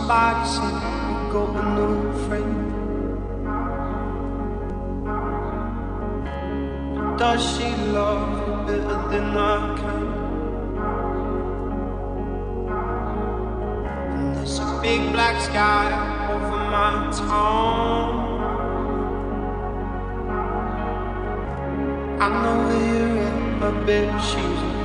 somebody said we go a new friend. Does she love you better than I can? And there's a big black sky over my town. I know where you're at, but bitch, she's.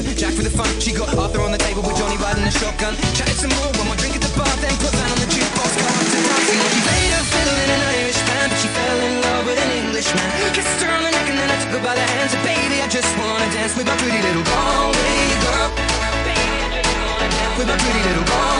A chaser, Jack for the fun. She got Arthur on the table with Johnny riding a shotgun. Chatted some more, one more drink at the bar, then put Van on the jukebox. Got up to dancing. Well, she played her fiddle in an Irish band, but she fell in love with an Englishman. Kissed her on the neck and then I took her by the hands. And baby, I just wanna dance with my pretty little Galway girl. With my pretty little Galway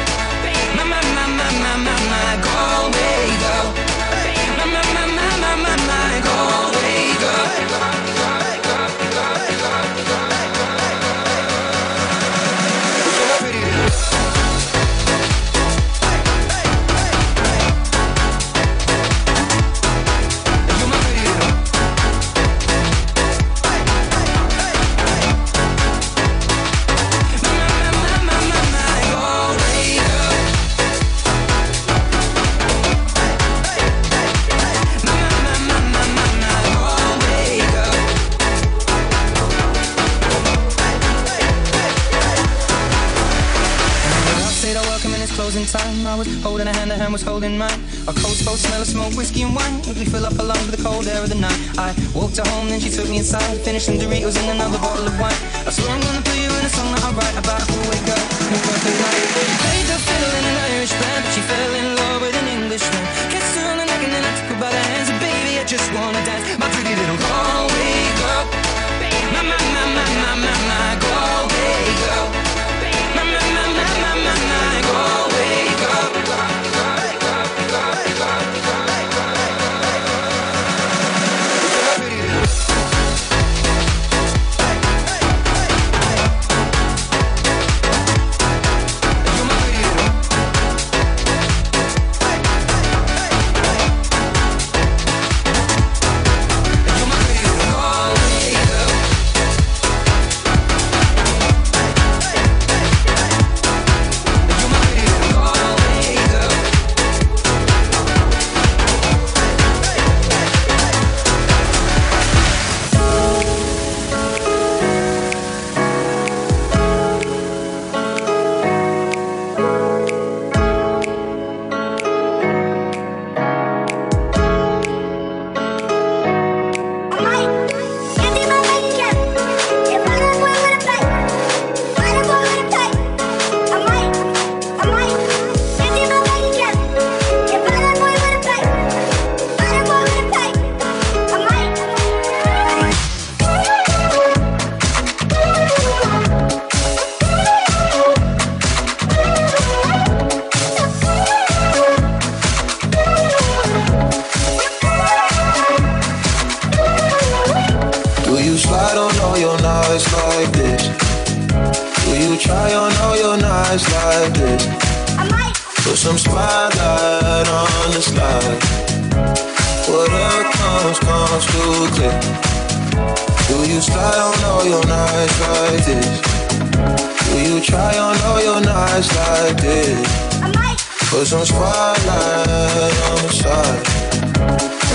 A hand, was holding mine. Coats both smell of smoke, whiskey and wine. We fill up our lungs with the cold air of the night. I walked her home, then she took me inside. Finished Doritos and another bottle of wine. I swear I'm gonna put you in a song that I write about who played the fiddle in an Irish band, but she fell in love with an Englishman. Kissed her on the neck and then I took her by the hands. And baby, I just wanna dance, my pretty try on all your nights like this? Put some spotlight on the side.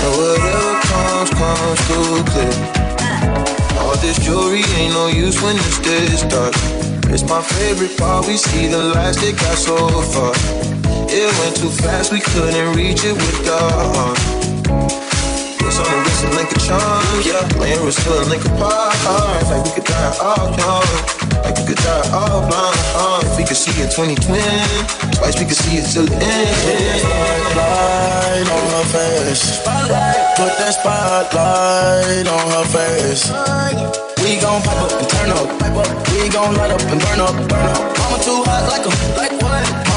And whatever comes, comes too clear. All this jewelry ain't no use when it's this dark. It's my favorite part. We see the lights that got so far. It went too fast, we couldn't reach it with the heart. Link a charm, yeah. Laying was still a link. Like we could die all young. Like we could die all blind. Uh, if we could see it 2020, twice we could see it till the end. Spotlight on her face. Put that spotlight on her face. We gon' pipe up and turn up. We gon' light up and burn up. Burn up. Mama too hot like a like what?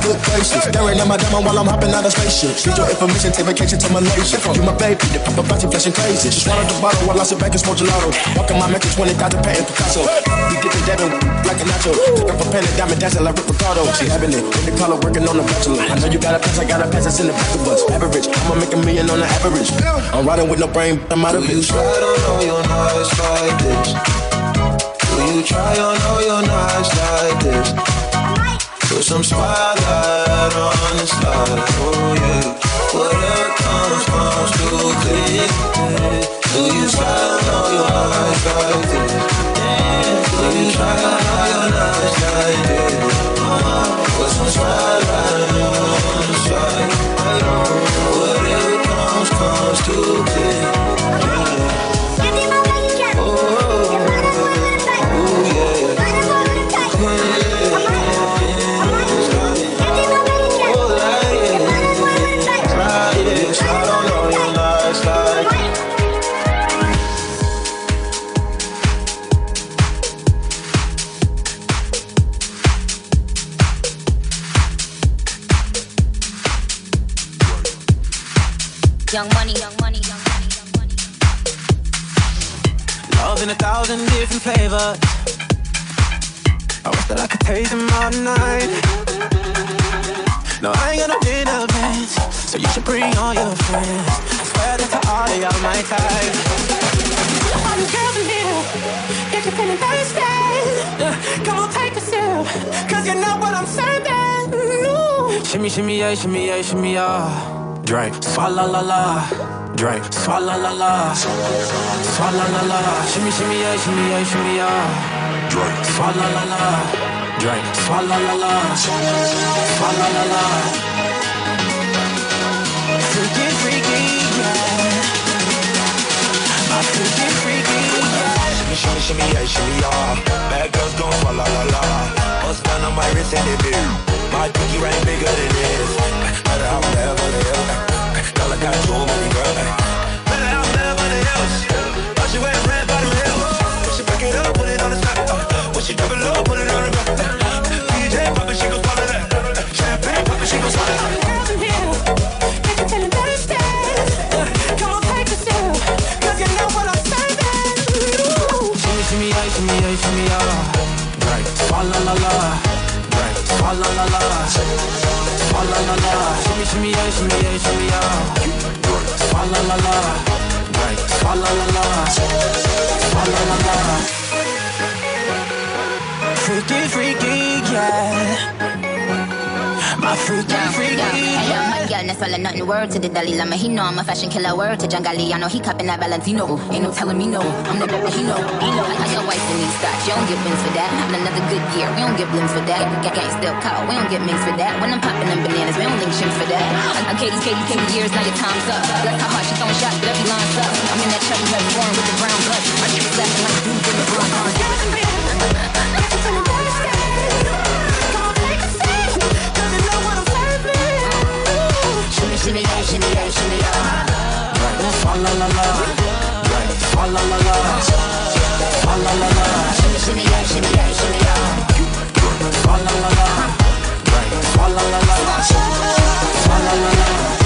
Good gracious. Staring at my diamond while I'm hopping out of spaceship. Need your information, take vacation to Malaysia. You my baby, the paparazzi flashing crazy. She swallowed the bottle while I sit back and smoke gelato. Walking my mansion, 20,000 patent Picasso. We get the devil like a nacho. Took up a pen and diamond dancing like Rick Ricardo. She having it, in the color working on the bachelor. I know you got a pass, I got a pass, it's in the back of us. Average, I'ma make a million on the average. I'm riding with no brain, I'm out of Do you bitch. slide on all your nights like this? Do you try on all your nights like this? Put some spotlight on the slide, oh yeah. So you should bring all your friends. I swear that to all of y'all my type. All the girls in here, if you're feeling thirsty, come on, take a sip, cause you know what I'm serving. Ooh. Shimmy, shimmy, yeah, shimmy, yeah, shimmy, yeah. Drink, swalla la la. Drink, swalla la la. Swalla la la. Shimmy, shimmy, yeah, shimmy, yeah, shimmy, yeah. Drink, swalla la la. Drink, swalla la la. Swalla la la. My freaky. Shimmy, shimmy, shimmy, yeah, shimmy, yeah. Bad girls gon' la la la. Bust down on my wrist and it big. My pinky ring bigger than this. Better out Beverly Hills. Girl, I got too many girls. Better out Beverly Hills. Why she wear red bottom heels? She back it up, put it on the top. When she double low, put it on the ground. DJ pop it, she gon' swallow that. Champagne pop it, she gon' swallow that. Shimmy, yeah, shimmy, yeah, yeah. Drink, swalla la la. Drink, swalla la la. Swalla la la. Shimmy, shimmy, yeah, shimmy, yeah, shimmy, yeah. Drink, swalla la la. Drink, swalla la la. Swalla la la. Freaky, freaky, yeah. My freaky, freaky, my girl, that's nothing word to the Dalai Lama. He know I'm a fashion killer. Word to. I know he cupping that Valentino. Ain't no telling me no. I'm the baby he know. He know. I got your wife in these stocks. You don't get wins for that. I'm having another good year. We don't get blimps for that. Gang gang still call. We don't get minks for that. When I'm popping them bananas, we don't link chimps for that. I'm Katie's Katie, Katie years. Now your time's up. Bless how hard she throwing shots, but every line's up. I'm in that chubby red foreign with the brown blood. My niggas laughing like dudes in the brown. Girls Shimmy, yeah, shimmy, yeah, shimmy, yeah. Drink, swalla la la. Drink, swalla la la. Swalla la la. Shimmy, shimmy, yeah, shimmy, yeah, shimmy, yeah. Swalla la la. Drink, swalla la la. Swalla la la. was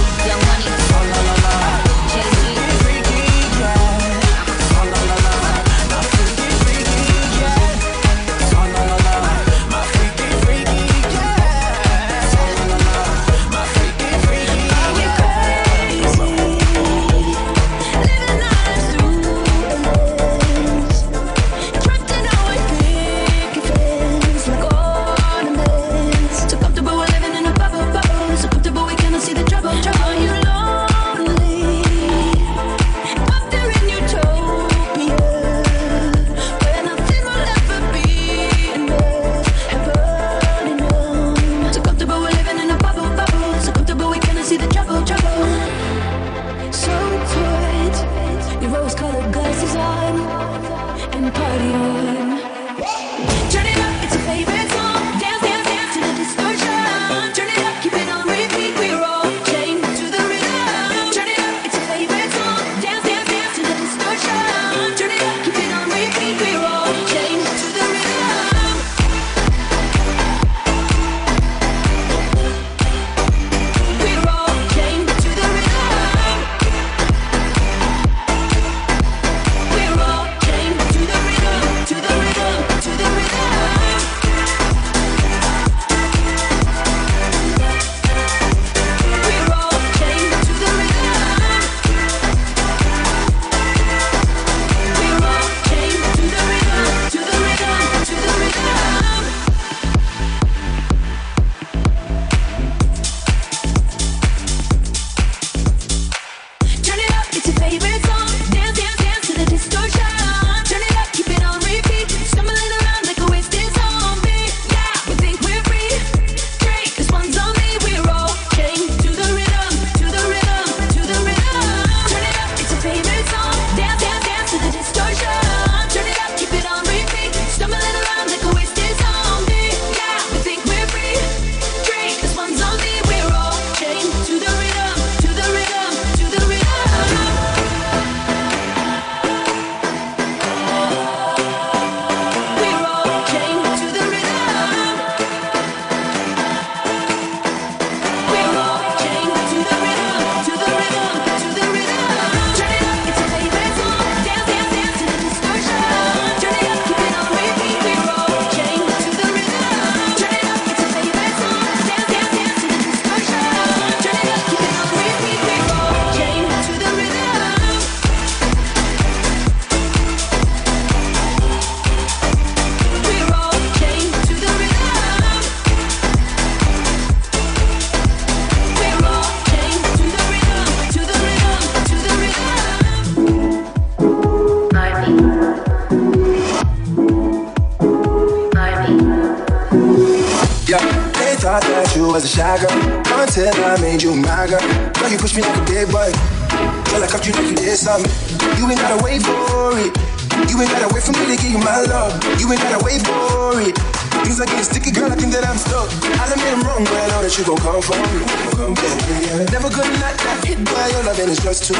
you gon' come for me. Come get me, yeah. Never gonna not that hit by your love and it's just too.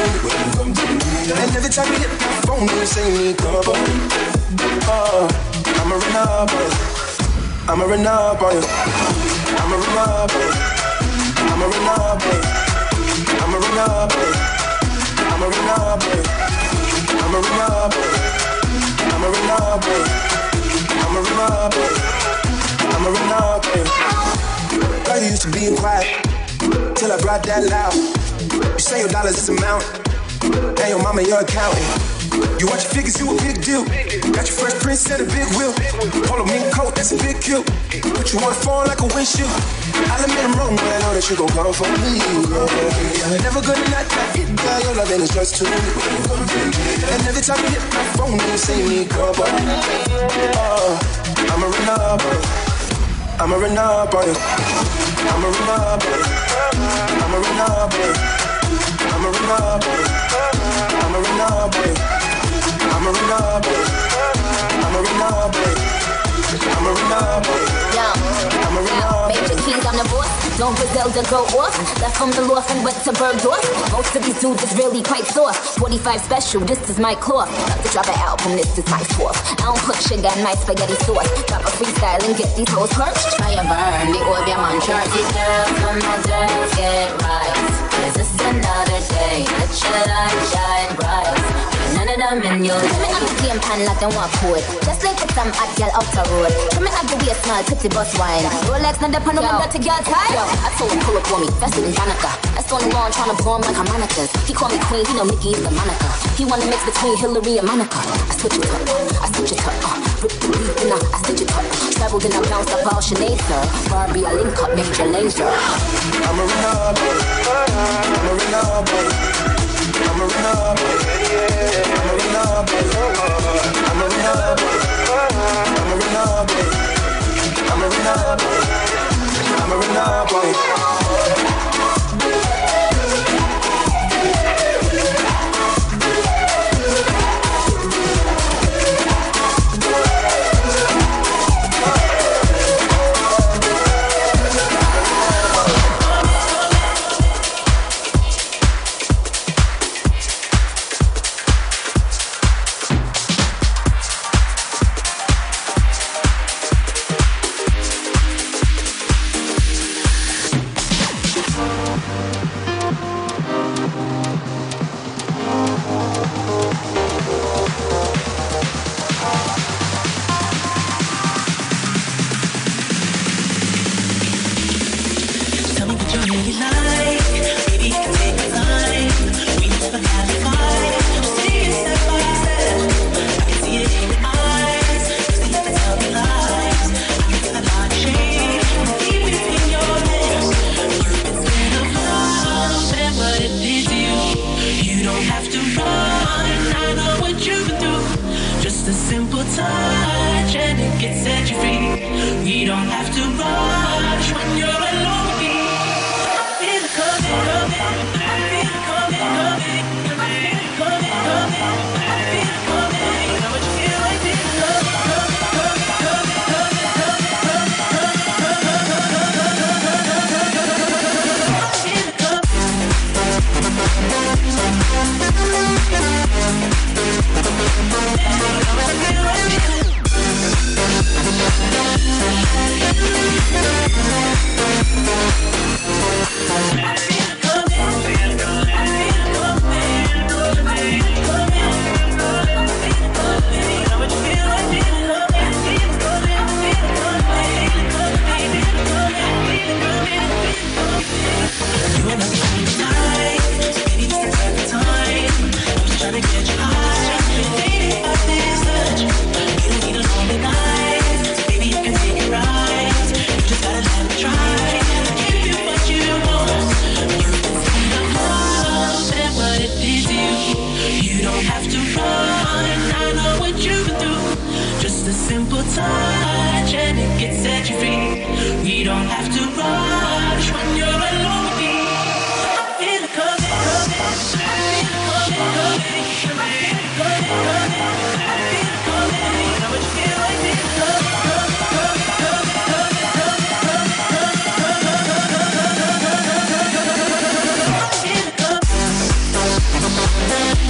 Come get me, yeah. And every time you hit my phone, you say me, come on. Uh, I'm a renard. I'm a renard. I'm a renard. I'm a renard. I'm a renard. I'm a renard. I'm a renard. I'm a renard. I'm a renard. I'm a renard. 30 used to being quiet till I brought that loud. You say your dollars is a mountain, and your mama your accountant. You watch your figures, you a big deal. Got your fresh prince and a big wheel. Polo mink coat, that's a big kill. Put you wanna fall like a windshield. I'll admit I'm wrong, but I know that you gon' come for me. Girl. Never gonna not that it, girl. Your loving is just too good. And every time you hit my phone, you say you need cover. Uh, I'm a run up, uh, I'm a run. I'm a Monopoly. I'm a Monopoly. I'm a Monopoly. I'm a Monopoly. I'm a Monopoly. On. Don't Griselda go off. Left from the loft and went to Bergdorf. Most of these dudes is really quite soft. 45 special, this is my cloth. About to drop an album, this is my fourth. I don't put sugar in my spaghetti sauce. Drop a freestyle and get these hoes perched. Try and burn the oil, yeah, man. Dirty girls from my dirt, get right. This is another day. Let your light shine bright. None of them in your Tell me I'm the game pan like them want code Just like it's some hot girl out the road. Tell me I go be a small pretty bus wine. Rolex not the pan when dirty girl tie Yo, I told him pull up on me, faster than Danica. That's on the wall trying to blow him like harmonicas He call me queen, he know Mickey is the Monica He wanna mix between Hillary and Monica. I switch it up, I switch it up uh, Rip the beat and I, I stitch it up. Traveled and I bounced up all Sinead, sir. Barbie, I link up, Major Lazer. I'ma run up on you. I'ma I'm a runner, baby. I'm a runner, baby.